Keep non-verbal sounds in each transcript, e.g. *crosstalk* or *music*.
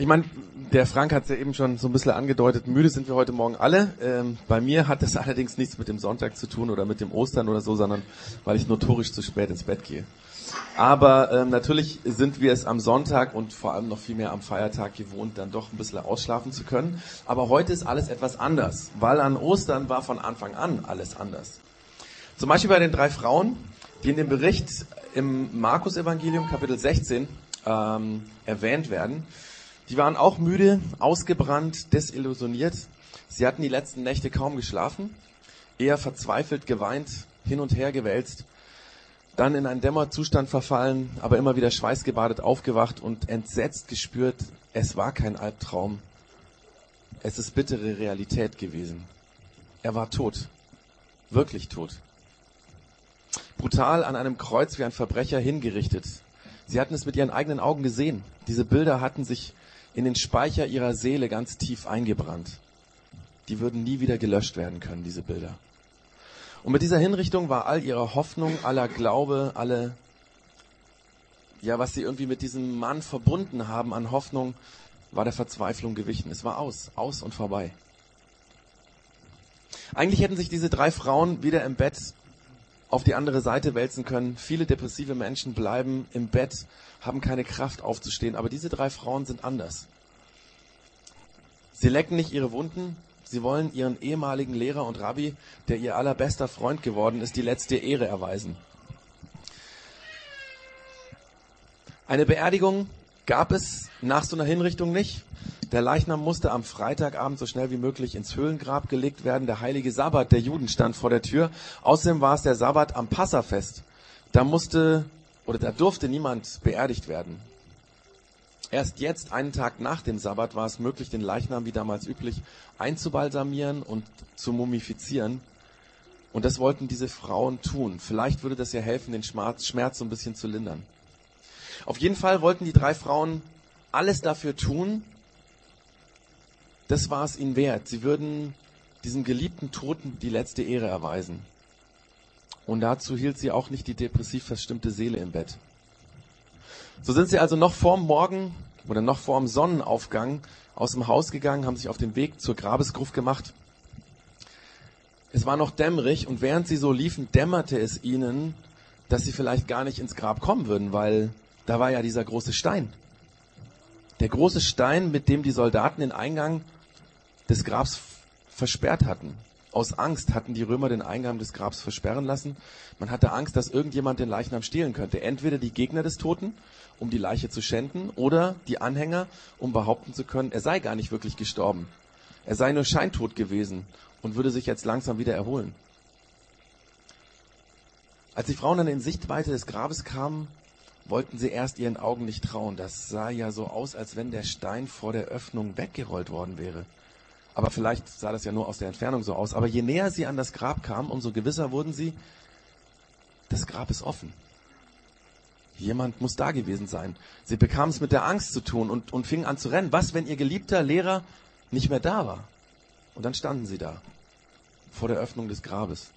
Ich meine, der Frank hat es ja eben schon so ein bisschen angedeutet, müde sind wir heute Morgen alle. Ähm, bei mir hat das *laughs* allerdings nichts mit dem Sonntag zu tun oder mit dem Ostern oder so, sondern weil ich notorisch zu spät ins Bett gehe. Aber ähm, natürlich sind wir es am Sonntag und vor allem noch viel mehr am Feiertag gewohnt, dann doch ein bisschen ausschlafen zu können. Aber heute ist alles etwas anders, weil an Ostern war von Anfang an alles anders. Zum Beispiel bei den drei Frauen, die in dem Bericht im Markus-Evangelium Kapitel 16 ähm, erwähnt werden. Die waren auch müde, ausgebrannt, desillusioniert. Sie hatten die letzten Nächte kaum geschlafen, eher verzweifelt geweint, hin und her gewälzt, dann in einen Dämmerzustand verfallen, aber immer wieder schweißgebadet aufgewacht und entsetzt gespürt, es war kein Albtraum, es ist bittere Realität gewesen. Er war tot, wirklich tot. Brutal an einem Kreuz wie ein Verbrecher hingerichtet. Sie hatten es mit ihren eigenen Augen gesehen. Diese Bilder hatten sich in den Speicher ihrer Seele ganz tief eingebrannt. Die würden nie wieder gelöscht werden können, diese Bilder. Und mit dieser Hinrichtung war all ihre Hoffnung, aller Glaube, alle, ja, was sie irgendwie mit diesem Mann verbunden haben an Hoffnung, war der Verzweiflung gewichen. Es war aus, aus und vorbei. Eigentlich hätten sich diese drei Frauen wieder im Bett auf die andere Seite wälzen können. Viele depressive Menschen bleiben im Bett, haben keine Kraft aufzustehen. Aber diese drei Frauen sind anders. Sie lecken nicht ihre Wunden. Sie wollen ihren ehemaligen Lehrer und Rabbi, der ihr allerbester Freund geworden ist, die letzte Ehre erweisen. Eine Beerdigung gab es nach so einer Hinrichtung nicht. Der Leichnam musste am Freitagabend so schnell wie möglich ins Höhlengrab gelegt werden. Der heilige Sabbat der Juden stand vor der Tür. Außerdem war es der Sabbat am Passafest. Da musste oder da durfte niemand beerdigt werden. Erst jetzt, einen Tag nach dem Sabbat, war es möglich, den Leichnam wie damals üblich einzubalsamieren und zu mumifizieren. Und das wollten diese Frauen tun. Vielleicht würde das ja helfen, den Schmerz so ein bisschen zu lindern. Auf jeden Fall wollten die drei Frauen alles dafür tun, das war es ihnen wert. Sie würden diesem geliebten Toten die letzte Ehre erweisen. Und dazu hielt sie auch nicht die depressiv verstimmte Seele im Bett. So sind sie also noch vorm Morgen oder noch vorm Sonnenaufgang aus dem Haus gegangen, haben sich auf den Weg zur Grabesgruft gemacht. Es war noch dämmerig und während sie so liefen, dämmerte es ihnen, dass sie vielleicht gar nicht ins Grab kommen würden, weil da war ja dieser große Stein. Der große Stein, mit dem die Soldaten den Eingang des Grabs versperrt hatten. Aus Angst hatten die Römer den Eingang des Grabs versperren lassen. Man hatte Angst, dass irgendjemand den Leichnam stehlen könnte. Entweder die Gegner des Toten, um die Leiche zu schänden, oder die Anhänger, um behaupten zu können, er sei gar nicht wirklich gestorben. Er sei nur scheintot gewesen und würde sich jetzt langsam wieder erholen. Als die Frauen dann in Sichtweite des Grabes kamen, wollten sie erst ihren Augen nicht trauen. Das sah ja so aus, als wenn der Stein vor der Öffnung weggerollt worden wäre. Aber vielleicht sah das ja nur aus der Entfernung so aus. Aber je näher sie an das Grab kamen, umso gewisser wurden sie, das Grab ist offen. Jemand muss da gewesen sein. Sie bekamen es mit der Angst zu tun und, und fingen an zu rennen. Was, wenn ihr geliebter Lehrer nicht mehr da war? Und dann standen sie da, vor der Öffnung des Grabes.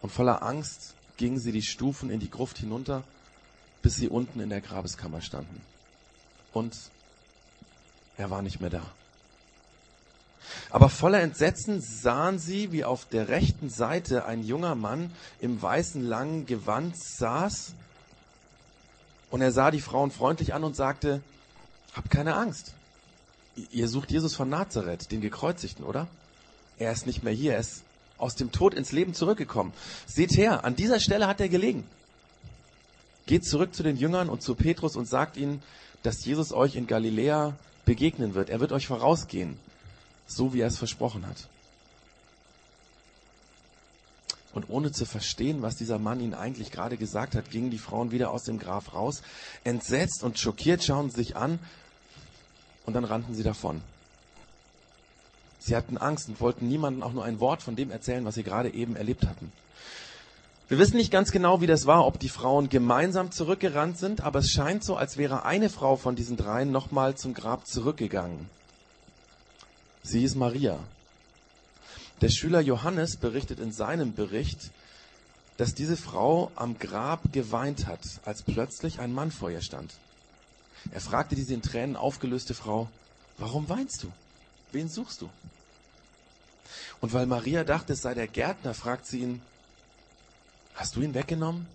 Und voller Angst gingen sie die Stufen in die Gruft hinunter, bis sie unten in der Grabeskammer standen. Und er war nicht mehr da. Aber voller Entsetzen sahen sie, wie auf der rechten Seite ein junger Mann im weißen langen Gewand saß. Und er sah die Frauen freundlich an und sagte, habt keine Angst. Ihr sucht Jesus von Nazareth, den Gekreuzigten, oder? Er ist nicht mehr hier, er ist aus dem Tod ins Leben zurückgekommen. Seht her, an dieser Stelle hat er gelegen. Geht zurück zu den Jüngern und zu Petrus und sagt ihnen, dass Jesus euch in Galiläa begegnen wird. Er wird euch vorausgehen so wie er es versprochen hat. Und ohne zu verstehen, was dieser Mann ihnen eigentlich gerade gesagt hat, gingen die Frauen wieder aus dem Grab raus. Entsetzt und schockiert schauen sie sich an und dann rannten sie davon. Sie hatten Angst und wollten niemandem auch nur ein Wort von dem erzählen, was sie gerade eben erlebt hatten. Wir wissen nicht ganz genau, wie das war, ob die Frauen gemeinsam zurückgerannt sind, aber es scheint so, als wäre eine Frau von diesen dreien nochmal zum Grab zurückgegangen. Sie ist Maria. Der Schüler Johannes berichtet in seinem Bericht, dass diese Frau am Grab geweint hat, als plötzlich ein Mann vor ihr stand. Er fragte diese in Tränen aufgelöste Frau, warum weinst du? Wen suchst du? Und weil Maria dachte, es sei der Gärtner, fragt sie ihn, hast du ihn weggenommen?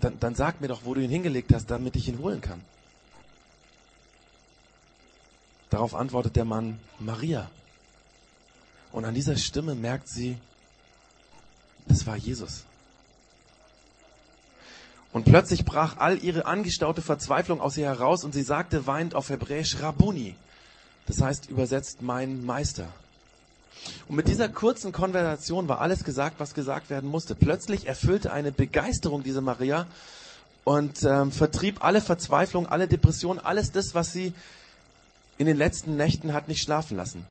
Dann, dann sag mir doch, wo du ihn hingelegt hast, damit ich ihn holen kann. Darauf antwortet der Mann, Maria. Und an dieser Stimme merkt sie, das war Jesus. Und plötzlich brach all ihre angestaute Verzweiflung aus ihr heraus und sie sagte weinend auf Hebräisch Rabuni. Das heißt übersetzt mein Meister. Und mit dieser kurzen Konversation war alles gesagt, was gesagt werden musste. Plötzlich erfüllte eine Begeisterung diese Maria und ähm, vertrieb alle Verzweiflung, alle Depressionen, alles das, was sie in den letzten Nächten hat nicht schlafen lassen.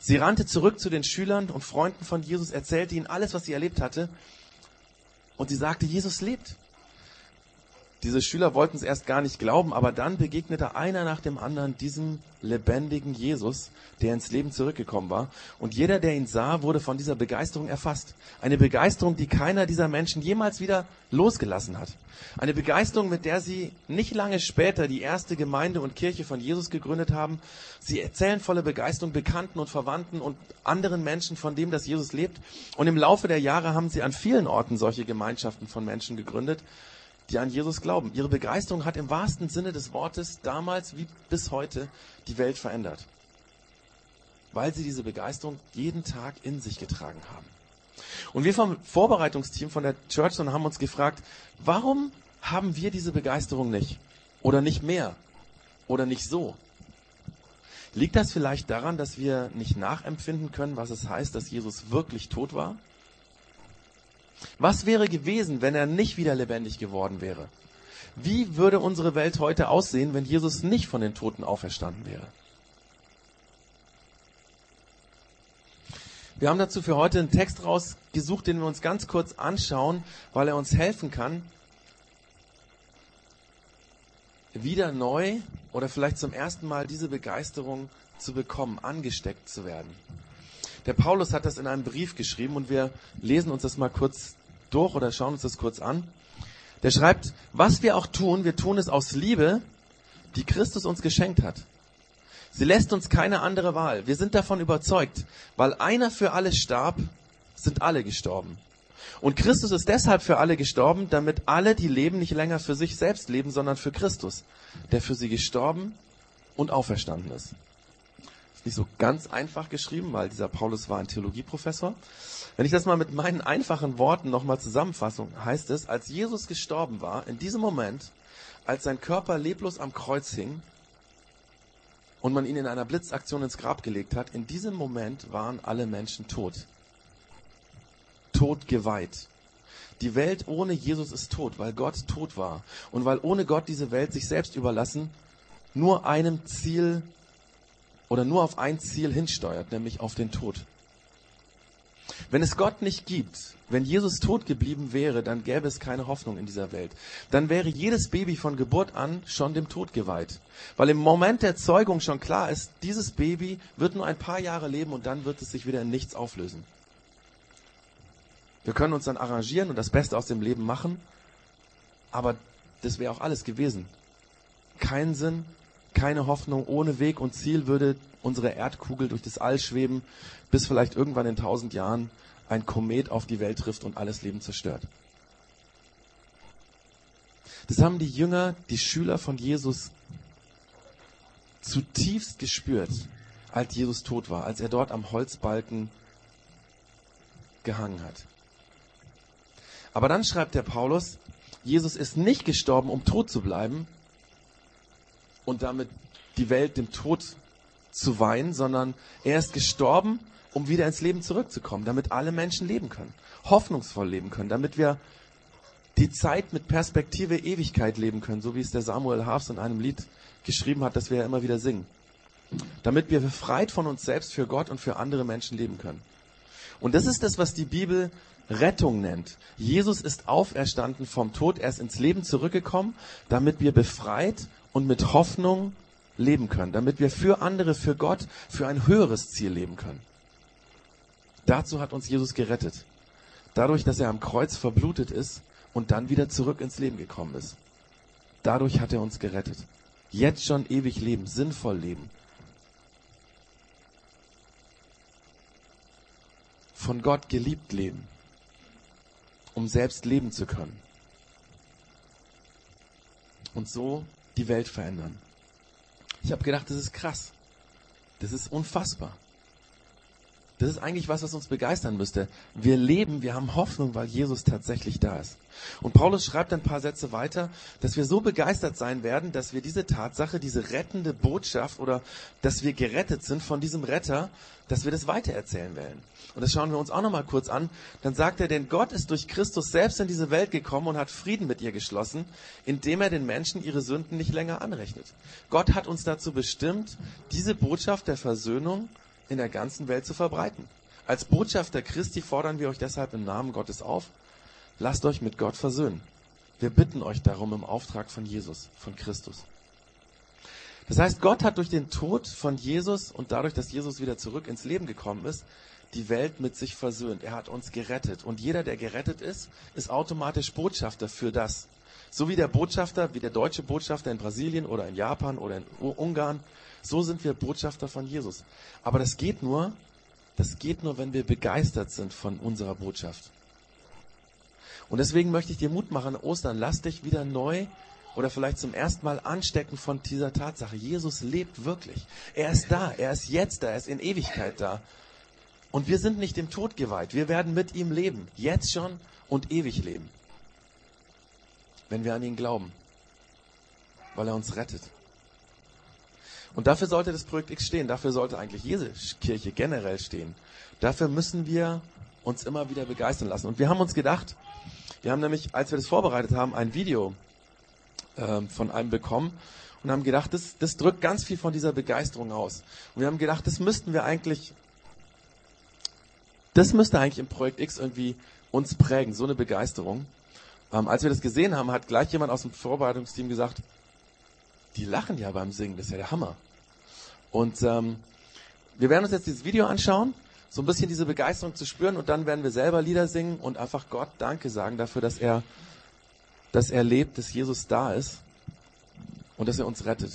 Sie rannte zurück zu den Schülern und Freunden von Jesus, erzählte ihnen alles, was sie erlebt hatte. Und sie sagte, Jesus lebt. Diese Schüler wollten es erst gar nicht glauben, aber dann begegnete einer nach dem anderen diesem lebendigen Jesus, der ins Leben zurückgekommen war. Und jeder, der ihn sah, wurde von dieser Begeisterung erfasst. Eine Begeisterung, die keiner dieser Menschen jemals wieder losgelassen hat. Eine Begeisterung, mit der sie nicht lange später die erste Gemeinde und Kirche von Jesus gegründet haben. Sie erzählen voller Begeisterung Bekannten und Verwandten und anderen Menschen von dem, dass Jesus lebt. Und im Laufe der Jahre haben sie an vielen Orten solche Gemeinschaften von Menschen gegründet die an Jesus glauben. Ihre Begeisterung hat im wahrsten Sinne des Wortes damals wie bis heute die Welt verändert. Weil sie diese Begeisterung jeden Tag in sich getragen haben. Und wir vom Vorbereitungsteam von der Churchzone haben uns gefragt, warum haben wir diese Begeisterung nicht? Oder nicht mehr? Oder nicht so? Liegt das vielleicht daran, dass wir nicht nachempfinden können, was es heißt, dass Jesus wirklich tot war? Was wäre gewesen, wenn er nicht wieder lebendig geworden wäre? Wie würde unsere Welt heute aussehen, wenn Jesus nicht von den Toten auferstanden wäre? Wir haben dazu für heute einen Text rausgesucht, den wir uns ganz kurz anschauen, weil er uns helfen kann, wieder neu oder vielleicht zum ersten Mal diese Begeisterung zu bekommen, angesteckt zu werden. Der Paulus hat das in einem Brief geschrieben und wir lesen uns das mal kurz durch oder schauen uns das kurz an. Der schreibt, was wir auch tun, wir tun es aus Liebe, die Christus uns geschenkt hat. Sie lässt uns keine andere Wahl. Wir sind davon überzeugt, weil einer für alle starb, sind alle gestorben. Und Christus ist deshalb für alle gestorben, damit alle, die leben, nicht länger für sich selbst leben, sondern für Christus, der für sie gestorben und auferstanden ist. Ist nicht so ganz einfach geschrieben, weil dieser Paulus war ein Theologieprofessor. Wenn ich das mal mit meinen einfachen Worten nochmal zusammenfasse, heißt es, als Jesus gestorben war, in diesem Moment, als sein Körper leblos am Kreuz hing und man ihn in einer Blitzaktion ins Grab gelegt hat, in diesem Moment waren alle Menschen tot. Tot geweiht. Die Welt ohne Jesus ist tot, weil Gott tot war und weil ohne Gott diese Welt sich selbst überlassen nur einem Ziel oder nur auf ein Ziel hinsteuert, nämlich auf den Tod. Wenn es Gott nicht gibt, wenn Jesus tot geblieben wäre, dann gäbe es keine Hoffnung in dieser Welt. Dann wäre jedes Baby von Geburt an schon dem Tod geweiht. Weil im Moment der Zeugung schon klar ist, dieses Baby wird nur ein paar Jahre leben und dann wird es sich wieder in nichts auflösen. Wir können uns dann arrangieren und das Beste aus dem Leben machen, aber das wäre auch alles gewesen. Kein Sinn, keine Hoffnung, ohne Weg und Ziel würde unsere Erdkugel durch das All schweben, bis vielleicht irgendwann in tausend Jahren ein Komet auf die Welt trifft und alles Leben zerstört. Das haben die Jünger, die Schüler von Jesus zutiefst gespürt, als Jesus tot war, als er dort am Holzbalken gehangen hat. Aber dann schreibt der Paulus, Jesus ist nicht gestorben, um tot zu bleiben, und damit die Welt dem Tod zu weihen, sondern er ist gestorben, um wieder ins Leben zurückzukommen, damit alle Menschen leben können, hoffnungsvoll leben können, damit wir die Zeit mit Perspektive Ewigkeit leben können, so wie es der Samuel Hafs in einem Lied geschrieben hat, das wir ja immer wieder singen. Damit wir befreit von uns selbst für Gott und für andere Menschen leben können. Und das ist das, was die Bibel Rettung nennt. Jesus ist auferstanden vom Tod, er ist ins Leben zurückgekommen, damit wir befreit und mit Hoffnung leben können, damit wir für andere, für Gott, für ein höheres Ziel leben können. Dazu hat uns Jesus gerettet. Dadurch, dass er am Kreuz verblutet ist und dann wieder zurück ins Leben gekommen ist. Dadurch hat er uns gerettet. Jetzt schon ewig leben, sinnvoll leben. Von Gott geliebt leben, um selbst leben zu können. Und so die Welt verändern. Ich habe gedacht, das ist krass. Das ist unfassbar. Das ist eigentlich was, was uns begeistern müsste. Wir leben, wir haben Hoffnung, weil Jesus tatsächlich da ist. Und Paulus schreibt ein paar Sätze weiter, dass wir so begeistert sein werden, dass wir diese Tatsache, diese rettende Botschaft oder dass wir gerettet sind von diesem Retter, dass wir das weitererzählen werden. Und das schauen wir uns auch nochmal kurz an. Dann sagt er, denn Gott ist durch Christus selbst in diese Welt gekommen und hat Frieden mit ihr geschlossen, indem er den Menschen ihre Sünden nicht länger anrechnet. Gott hat uns dazu bestimmt, diese Botschaft der Versöhnung in der ganzen Welt zu verbreiten. Als Botschafter Christi fordern wir euch deshalb im Namen Gottes auf, lasst euch mit Gott versöhnen. Wir bitten euch darum im Auftrag von Jesus, von Christus. Das heißt, Gott hat durch den Tod von Jesus und dadurch, dass Jesus wieder zurück ins Leben gekommen ist, die Welt mit sich versöhnt. Er hat uns gerettet. Und jeder, der gerettet ist, ist automatisch Botschafter für das. So wie der Botschafter, wie der deutsche Botschafter in Brasilien oder in Japan oder in Ungarn so sind wir Botschafter von Jesus. Aber das geht nur, das geht nur, wenn wir begeistert sind von unserer Botschaft. Und deswegen möchte ich dir Mut machen, Ostern, lass dich wieder neu oder vielleicht zum ersten Mal anstecken von dieser Tatsache. Jesus lebt wirklich. Er ist da, er ist jetzt da, er ist in Ewigkeit da. Und wir sind nicht dem Tod geweiht. Wir werden mit ihm leben. Jetzt schon und ewig leben. Wenn wir an ihn glauben. Weil er uns rettet. Und dafür sollte das Projekt X stehen. Dafür sollte eigentlich jede Kirche generell stehen. Dafür müssen wir uns immer wieder begeistern lassen. Und wir haben uns gedacht, wir haben nämlich, als wir das vorbereitet haben, ein Video äh, von einem bekommen und haben gedacht, das, das drückt ganz viel von dieser Begeisterung aus. Und wir haben gedacht, das müssten wir eigentlich, das müsste eigentlich im Projekt X irgendwie uns prägen, so eine Begeisterung. Ähm, als wir das gesehen haben, hat gleich jemand aus dem Vorbereitungsteam gesagt, die lachen ja beim Singen, das ist ja der Hammer. Und ähm, wir werden uns jetzt dieses Video anschauen, so ein bisschen diese Begeisterung zu spüren und dann werden wir selber Lieder singen und einfach Gott Danke sagen dafür, dass er, dass er lebt, dass Jesus da ist und dass er uns rettet.